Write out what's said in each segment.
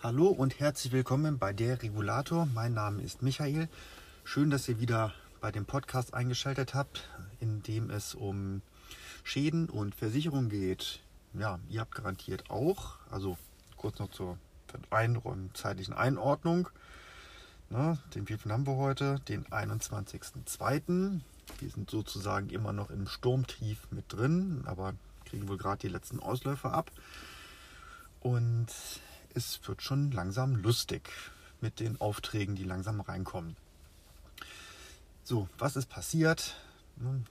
Hallo und herzlich willkommen bei der Regulator. Mein Name ist Michael. Schön, dass ihr wieder bei dem Podcast eingeschaltet habt, in dem es um Schäden und Versicherung geht. Ja, ihr habt garantiert auch, also kurz noch zur ein zeitlichen Einordnung. Na, den vierten haben wir heute, den 21.02. Wir sind sozusagen immer noch im Sturmtief mit drin, aber kriegen wohl gerade die letzten Ausläufer ab. Und es wird schon langsam lustig mit den Aufträgen, die langsam reinkommen. So, was ist passiert?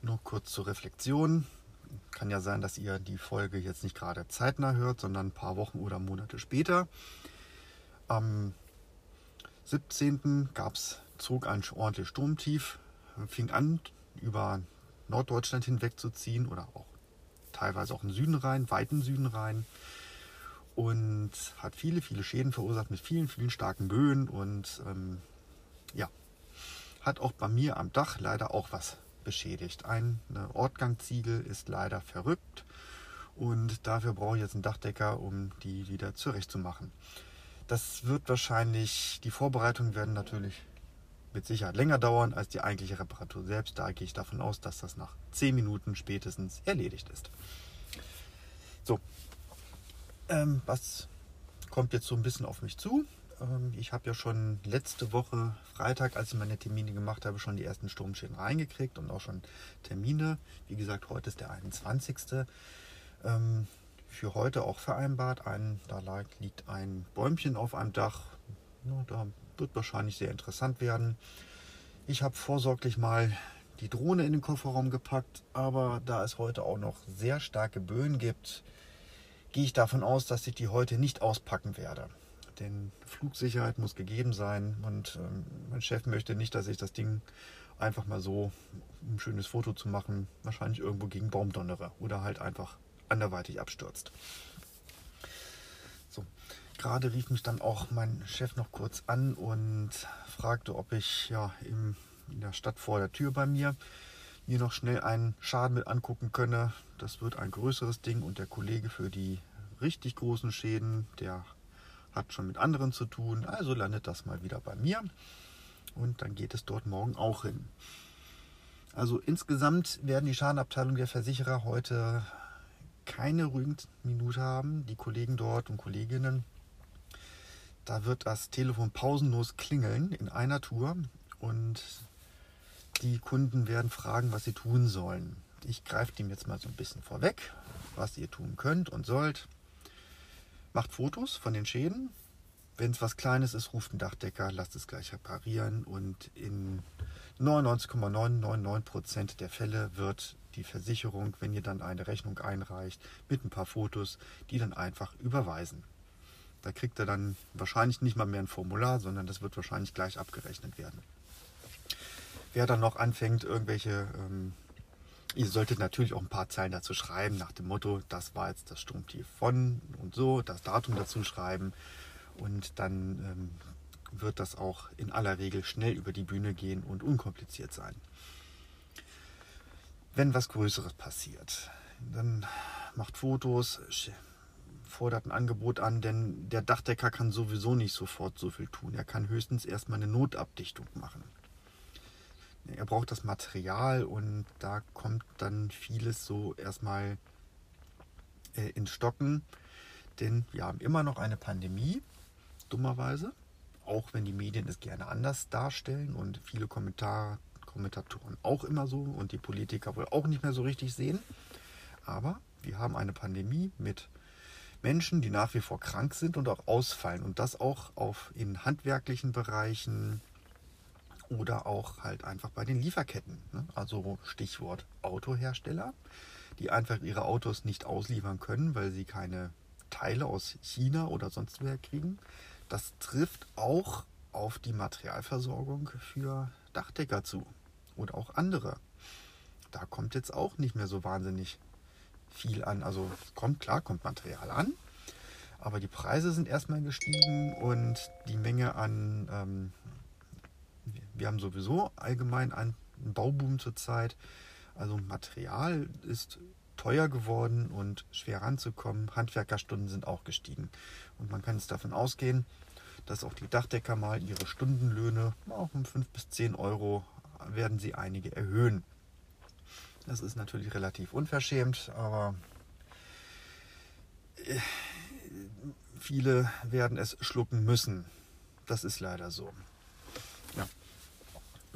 Nur kurz zur Reflexion. Kann ja sein, dass ihr die Folge jetzt nicht gerade zeitnah hört, sondern ein paar Wochen oder Monate später. Am 17. gab's, zog ein ordentliches Sturmtief, fing an, über Norddeutschland hinweg zu ziehen oder auch teilweise auch in Süden rein, weiten Süden rein und hat viele, viele Schäden verursacht mit vielen, vielen starken Böen und ähm, ja, hat auch bei mir am Dach leider auch was beschädigt. Eine Ortgangziegel ist leider verrückt und dafür brauche ich jetzt einen Dachdecker, um die wieder zurechtzumachen. Das wird wahrscheinlich, die Vorbereitungen werden natürlich mit Sicherheit länger dauern als die eigentliche Reparatur selbst. Da gehe ich davon aus, dass das nach 10 Minuten spätestens erledigt ist. So, ähm, was kommt jetzt so ein bisschen auf mich zu? Ähm, ich habe ja schon letzte Woche Freitag, als ich meine Termine gemacht habe, schon die ersten Sturmschäden reingekriegt und auch schon Termine. Wie gesagt, heute ist der 21. Ähm, für heute auch vereinbart. Ein, da liegt ein Bäumchen auf einem Dach. Ja, da wird wahrscheinlich sehr interessant werden. Ich habe vorsorglich mal die Drohne in den Kofferraum gepackt, aber da es heute auch noch sehr starke Böen gibt, gehe ich davon aus, dass ich die heute nicht auspacken werde. Denn Flugsicherheit muss gegeben sein und ähm, mein Chef möchte nicht, dass ich das Ding einfach mal so, um ein schönes Foto zu machen, wahrscheinlich irgendwo gegen Baum donnere oder halt einfach anderweitig abstürzt. So, gerade rief mich dann auch mein Chef noch kurz an und fragte, ob ich ja im, in der Stadt vor der Tür bei mir mir noch schnell einen Schaden mit angucken könne. Das wird ein größeres Ding und der Kollege für die richtig großen Schäden, der hat schon mit anderen zu tun. Also landet das mal wieder bei mir und dann geht es dort morgen auch hin. Also insgesamt werden die Schadenabteilung der Versicherer heute keine ruhigen Minute haben. Die Kollegen dort und Kolleginnen, da wird das Telefon pausenlos klingeln in einer Tour und die Kunden werden fragen, was sie tun sollen. Ich greife dem jetzt mal so ein bisschen vorweg, was ihr tun könnt und sollt. Macht Fotos von den Schäden. Wenn es was Kleines ist, ruft einen Dachdecker, lasst es gleich reparieren und in 99,999% der Fälle wird die Versicherung, wenn ihr dann eine Rechnung einreicht, mit ein paar Fotos, die dann einfach überweisen. Da kriegt er dann wahrscheinlich nicht mal mehr ein Formular, sondern das wird wahrscheinlich gleich abgerechnet werden. Wer dann noch anfängt, irgendwelche, ähm, ihr solltet natürlich auch ein paar Zeilen dazu schreiben, nach dem Motto, das war jetzt das Sturmtief von und so, das Datum dazu schreiben und dann ähm, wird das auch in aller Regel schnell über die Bühne gehen und unkompliziert sein. Wenn was Größeres passiert, dann macht Fotos, fordert ein Angebot an, denn der Dachdecker kann sowieso nicht sofort so viel tun. Er kann höchstens erstmal eine Notabdichtung machen. Er braucht das Material und da kommt dann vieles so erstmal äh, ins Stocken, denn wir haben immer noch eine Pandemie, dummerweise. Auch wenn die Medien es gerne anders darstellen und viele Kommentar Kommentatoren auch immer so und die Politiker wohl auch nicht mehr so richtig sehen. Aber wir haben eine Pandemie mit Menschen, die nach wie vor krank sind und auch ausfallen. Und das auch auf in handwerklichen Bereichen oder auch halt einfach bei den Lieferketten. Ne? Also Stichwort Autohersteller, die einfach ihre Autos nicht ausliefern können, weil sie keine Teile aus China oder sonst woher kriegen. Das trifft auch auf die Materialversorgung für Dachdecker zu oder auch andere. Da kommt jetzt auch nicht mehr so wahnsinnig viel an. Also kommt klar, kommt Material an, aber die Preise sind erstmal gestiegen und die Menge an, ähm, wir haben sowieso allgemein einen Bauboom zurzeit. Also Material ist teuer geworden und schwer ranzukommen. Handwerkerstunden sind auch gestiegen. Und man kann jetzt davon ausgehen, dass auch die Dachdecker mal ihre Stundenlöhne auch um 5 bis 10 Euro werden sie einige erhöhen. Das ist natürlich relativ unverschämt, aber äh, viele werden es schlucken müssen. Das ist leider so.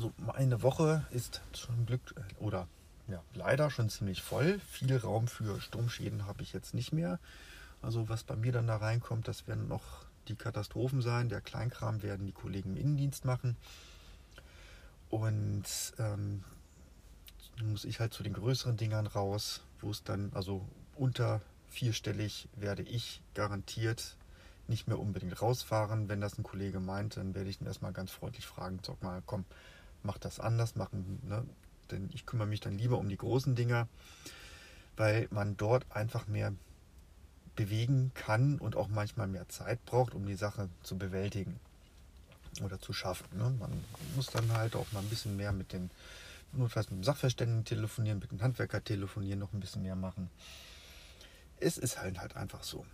Ja. So, meine Woche ist schon Glück oder ja, leider schon ziemlich voll. Viel Raum für Sturmschäden habe ich jetzt nicht mehr. Also was bei mir dann da reinkommt, das werden noch die Katastrophen sein. Der Kleinkram werden die Kollegen im Innendienst machen. Und ähm, muss ich halt zu den größeren Dingern raus, wo es dann, also unter vierstellig werde ich garantiert nicht mehr unbedingt rausfahren. Wenn das ein Kollege meint, dann werde ich ihn erstmal ganz freundlich fragen, sag mal, komm, mach das anders, machen, ne? denn ich kümmere mich dann lieber um die großen Dinger, weil man dort einfach mehr bewegen kann und auch manchmal mehr Zeit braucht, um die Sache zu bewältigen oder zu schaffen. Ne? Man muss dann halt auch mal ein bisschen mehr mit den, notfalls mit dem Sachverständigen telefonieren, mit dem Handwerker telefonieren, noch ein bisschen mehr machen. Es ist halt halt einfach so.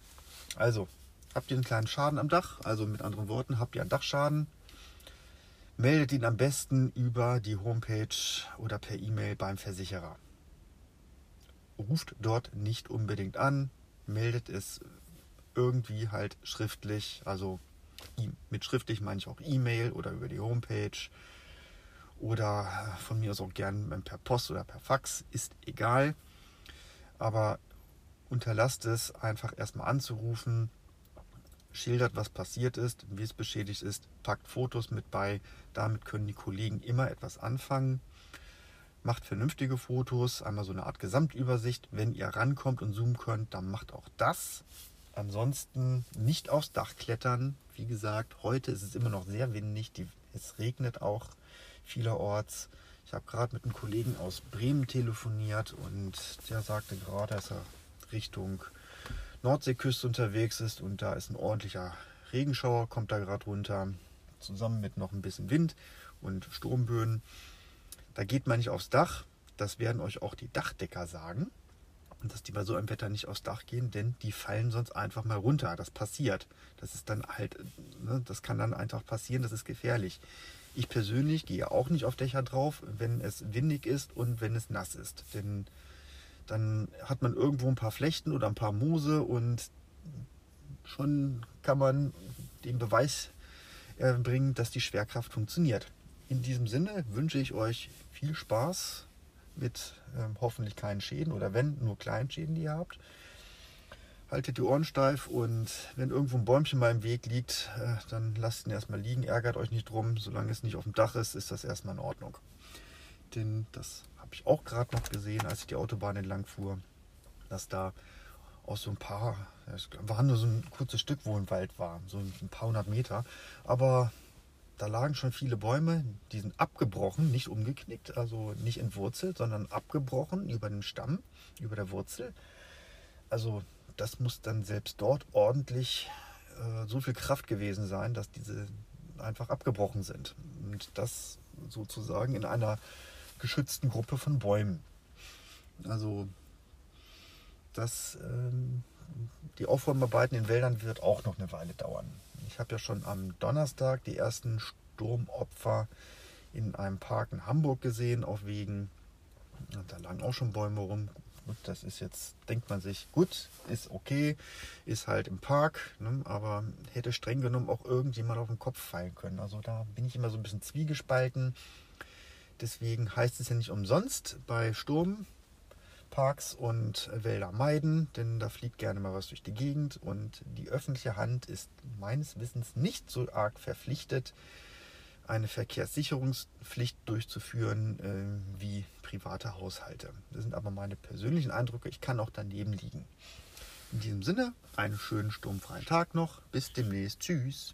Also, habt ihr einen kleinen Schaden am Dach, also mit anderen Worten, habt ihr einen Dachschaden, meldet ihn am besten über die Homepage oder per E-Mail beim Versicherer. Ruft dort nicht unbedingt an, meldet es irgendwie halt schriftlich, also mit schriftlich meine ich auch E-Mail oder über die Homepage oder von mir aus auch gern per Post oder per Fax, ist egal. Aber unterlasst es einfach erstmal anzurufen, schildert, was passiert ist, wie es beschädigt ist, packt Fotos mit bei. Damit können die Kollegen immer etwas anfangen. Macht vernünftige Fotos, einmal so eine Art Gesamtübersicht. Wenn ihr rankommt und zoomen könnt, dann macht auch das. Ansonsten nicht aufs Dach klettern. Wie gesagt, heute ist es immer noch sehr windig. Die, es regnet auch vielerorts. Ich habe gerade mit einem Kollegen aus Bremen telefoniert und der sagte gerade, dass er Richtung Nordseeküste unterwegs ist und da ist ein ordentlicher Regenschauer, kommt da gerade runter, zusammen mit noch ein bisschen Wind und Sturmböen. Da geht man nicht aufs Dach, das werden euch auch die Dachdecker sagen, dass die bei so einem Wetter nicht aufs Dach gehen, denn die fallen sonst einfach mal runter. Das passiert. Das ist dann halt, ne, das kann dann einfach passieren, das ist gefährlich. Ich persönlich gehe auch nicht auf Dächer drauf, wenn es windig ist und wenn es nass ist. Denn dann hat man irgendwo ein paar Flechten oder ein paar Moose und schon kann man den Beweis erbringen, dass die Schwerkraft funktioniert. In diesem Sinne wünsche ich euch viel Spaß mit ähm, hoffentlich keinen Schäden oder wenn nur kleinen Schäden, die ihr habt. Haltet die Ohren steif und wenn irgendwo ein Bäumchen mal im Weg liegt, äh, dann lasst ihn erstmal liegen, ärgert euch nicht drum. Solange es nicht auf dem Dach ist, ist das erstmal in Ordnung. Denn das habe ich auch gerade noch gesehen, als ich die Autobahn entlang fuhr, dass da auch so ein paar, es war nur so ein kurzes Stück, wo ein Wald war, so ein paar hundert Meter, aber da lagen schon viele Bäume, die sind abgebrochen, nicht umgeknickt, also nicht entwurzelt, sondern abgebrochen über den Stamm, über der Wurzel. Also das muss dann selbst dort ordentlich äh, so viel Kraft gewesen sein, dass diese einfach abgebrochen sind. Und das sozusagen in einer geschützten Gruppe von Bäumen. Also das, ähm, die Aufräumarbeiten in Wäldern wird auch noch eine Weile dauern. Ich habe ja schon am Donnerstag die ersten Sturmopfer in einem Park in Hamburg gesehen, auf Wegen. Da lagen auch schon Bäume rum. Gut, das ist jetzt, denkt man sich, gut, ist okay, ist halt im Park, ne, aber hätte streng genommen auch irgendjemand auf den Kopf fallen können. Also da bin ich immer so ein bisschen zwiegespalten. Deswegen heißt es ja nicht umsonst bei Sturmparks und Wälder meiden, denn da fliegt gerne mal was durch die Gegend und die öffentliche Hand ist meines Wissens nicht so arg verpflichtet, eine Verkehrssicherungspflicht durchzuführen äh, wie private Haushalte. Das sind aber meine persönlichen Eindrücke. Ich kann auch daneben liegen. In diesem Sinne, einen schönen sturmfreien Tag noch. Bis demnächst. Tschüss.